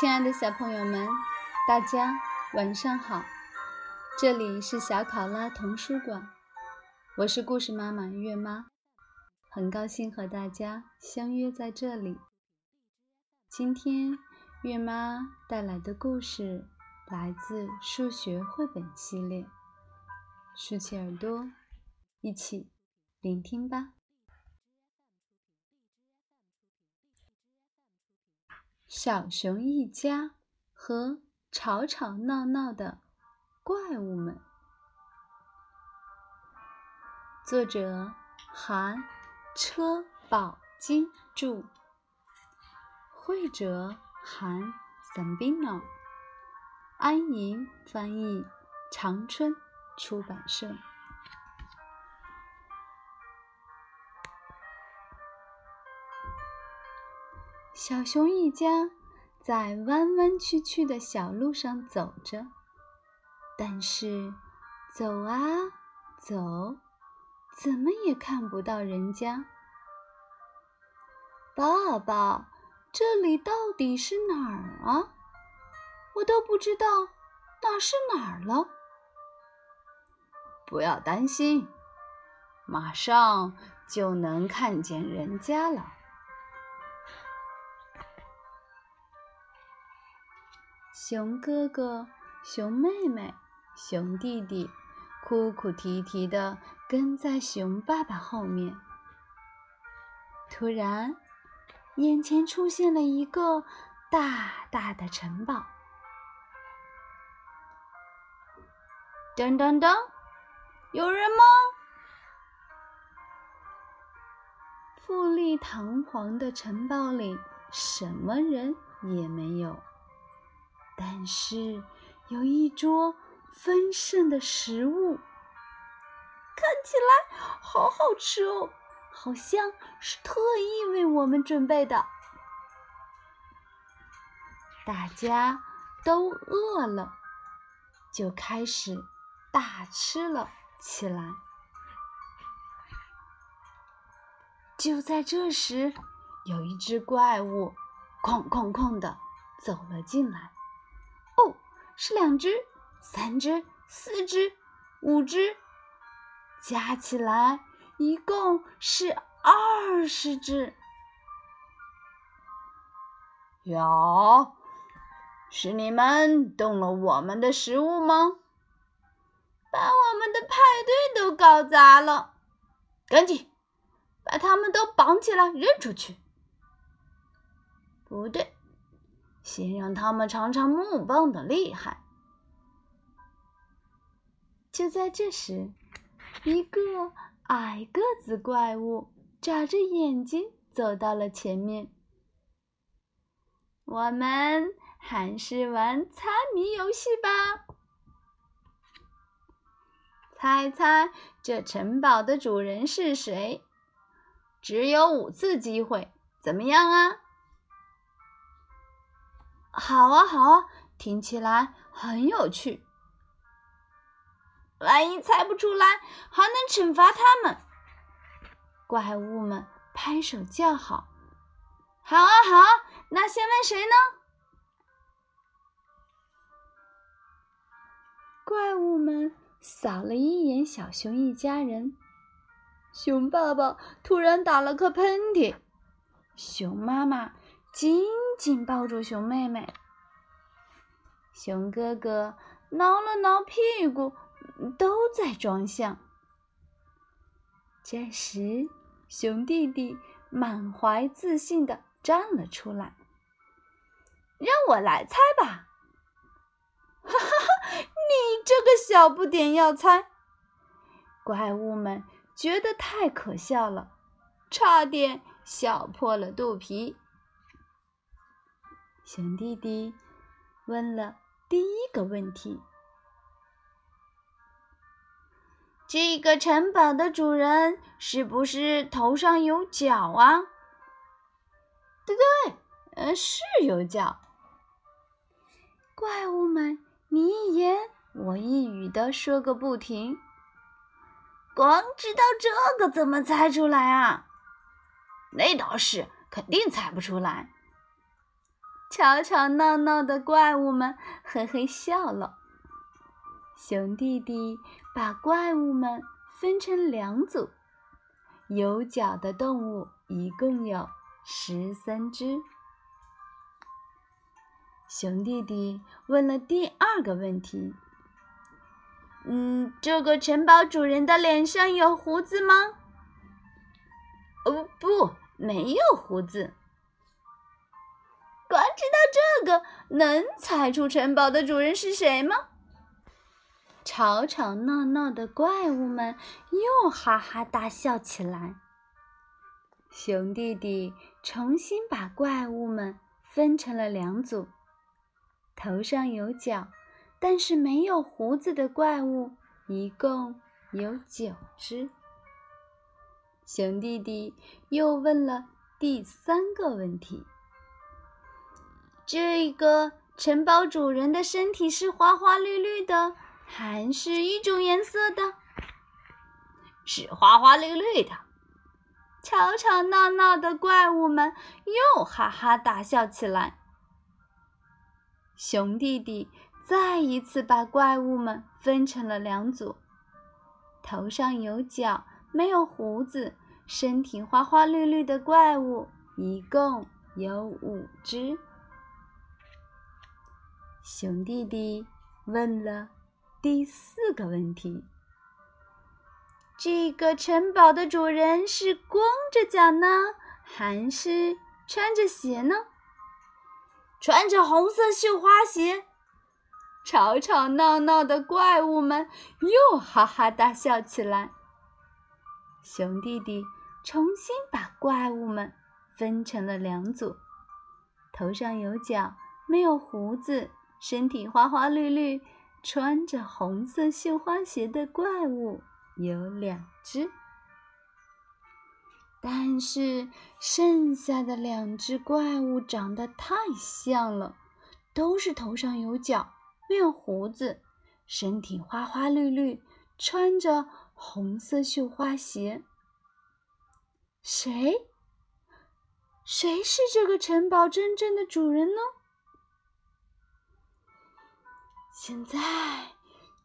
亲爱的小朋友们，大家晚上好！这里是小考拉童书馆，我是故事妈妈月妈，很高兴和大家相约在这里。今天月妈带来的故事来自数学绘本系列，竖起耳朵，一起聆听吧。小熊一家和吵吵闹闹的怪物们，作者韩车宝金著，绘者韩 Sambino，安莹翻译，长春出版社。小熊一家在弯弯曲曲的小路上走着，但是走啊走，怎么也看不到人家。爸爸，这里到底是哪儿啊？我都不知道哪是哪儿了。不要担心，马上就能看见人家了。熊哥哥、熊妹妹、熊弟弟哭哭啼啼地跟在熊爸爸后面。突然，眼前出现了一个大大的城堡。噔噔噔，有人吗？富丽堂皇的城堡里，什么人也没有。但是有一桌丰盛的食物，看起来好好吃哦，好像是特意为我们准备的。大家都饿了，就开始大吃了起来。就在这时，有一只怪物“哐哐哐”的走了进来。哦是两只、三只、四只、五只，加起来一共是二十只。哟，是你们动了我们的食物吗？把我们的派对都搞砸了！赶紧把他们都绑起来扔出去！不对。先让他们尝尝木棒的厉害。就在这时，一个矮个子怪物眨着眼睛走到了前面。我们还是玩猜谜游戏吧。猜猜这城堡的主人是谁？只有五次机会，怎么样啊？好啊，好啊，听起来很有趣。万一猜不出来，还能惩罚他们。怪物们拍手叫好：“好啊，好啊！那先问谁呢？”怪物们扫了一眼小熊一家人，熊爸爸突然打了个喷嚏，熊妈妈。紧紧抱住熊妹妹，熊哥哥挠了挠屁股，都在装相。这时，熊弟弟满怀自信的站了出来：“让我来猜吧！”“哈哈哈，你这个小不点要猜！”怪物们觉得太可笑了，差点笑破了肚皮。熊弟弟问了第一个问题：“这个城堡的主人是不是头上有角啊？”“对对，呃，是有角。”怪物们你一言我一语的说个不停。光知道这个怎么猜出来啊？那倒是，肯定猜不出来。吵吵闹闹的怪物们嘿嘿笑了。熊弟弟把怪物们分成两组，有脚的动物一共有十三只。熊弟弟问了第二个问题：“嗯，这个城堡主人的脸上有胡子吗？”“哦，不，没有胡子。”光知道这个，能猜出城堡的主人是谁吗？吵吵闹闹的怪物们又哈哈大笑起来。熊弟弟重新把怪物们分成了两组，头上有角，但是没有胡子的怪物一共有九只。熊弟弟又问了第三个问题。这个城堡主人的身体是花花绿绿的，还是一种颜色的？是花花绿绿的。吵吵闹闹的怪物们又哈哈大笑起来。熊弟弟再一次把怪物们分成了两组，头上有角、没有胡子、身体花花绿绿的怪物一共有五只。熊弟弟问了第四个问题：“这个城堡的主人是光着脚呢，还是穿着鞋呢？”“穿着红色绣花鞋。”吵吵闹闹的怪物们又哈哈大笑起来。熊弟弟重新把怪物们分成了两组，头上有角，没有胡子。身体花花绿绿、穿着红色绣花鞋的怪物有两只，但是剩下的两只怪物长得太像了，都是头上有角、没有胡子，身体花花绿绿，穿着红色绣花鞋。谁？谁是这个城堡真正的主人呢？现在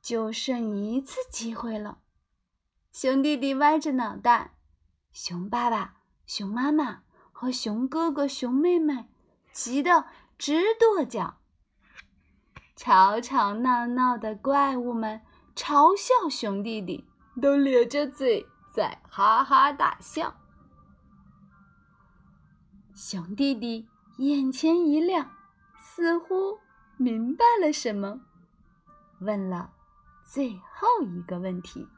就剩一次机会了，熊弟弟歪着脑袋，熊爸爸、熊妈妈和熊哥哥、熊妹妹急得直跺脚。吵吵闹闹的怪物们嘲笑熊弟弟，都咧着嘴在哈哈大笑。熊弟弟眼前一亮，似乎明白了什么。问了最后一个问题：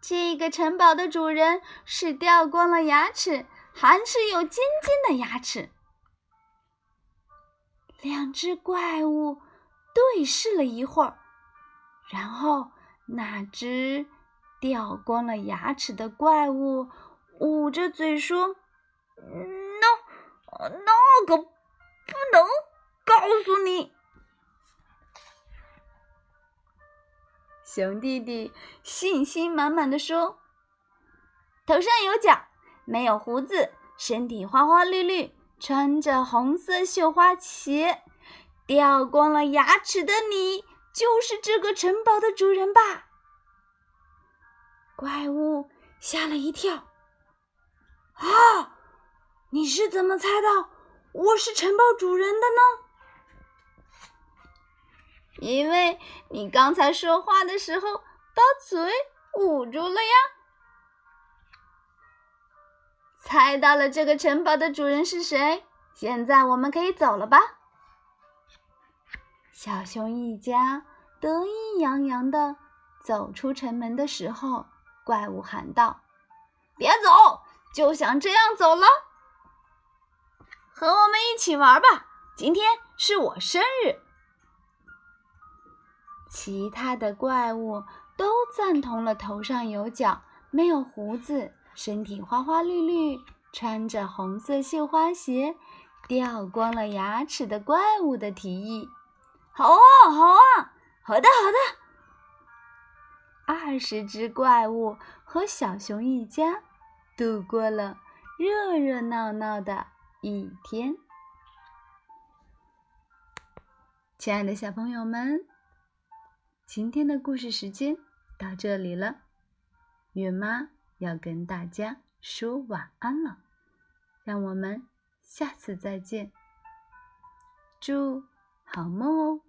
这个城堡的主人是掉光了牙齿，还是有尖尖的牙齿？两只怪物对视了一会儿，然后那只掉光了牙齿的怪物捂着嘴说：“那那个不能告诉你。”熊弟弟信心满满的说：“头上有角，没有胡子，身体花花绿绿，穿着红色绣花鞋，掉光了牙齿的你，就是这个城堡的主人吧？”怪物吓了一跳：“啊，你是怎么猜到我是城堡主人的呢？”因为你刚才说话的时候把嘴捂住了呀！猜到了这个城堡的主人是谁，现在我们可以走了吧？小熊一家得意洋洋的走出城门的时候，怪物喊道：“别走，就想这样走了？和我们一起玩吧！今天是我生日。”其他的怪物都赞同了头上有角、没有胡子、身体花花绿绿、穿着红色绣花鞋、掉光了牙齿的怪物的提议。好啊，好啊，好的，好的。二十只怪物和小熊一家度过了热热闹闹的一天。亲爱的小朋友们，今天的故事时间到这里了，月妈要跟大家说晚安了，让我们下次再见，祝好梦哦。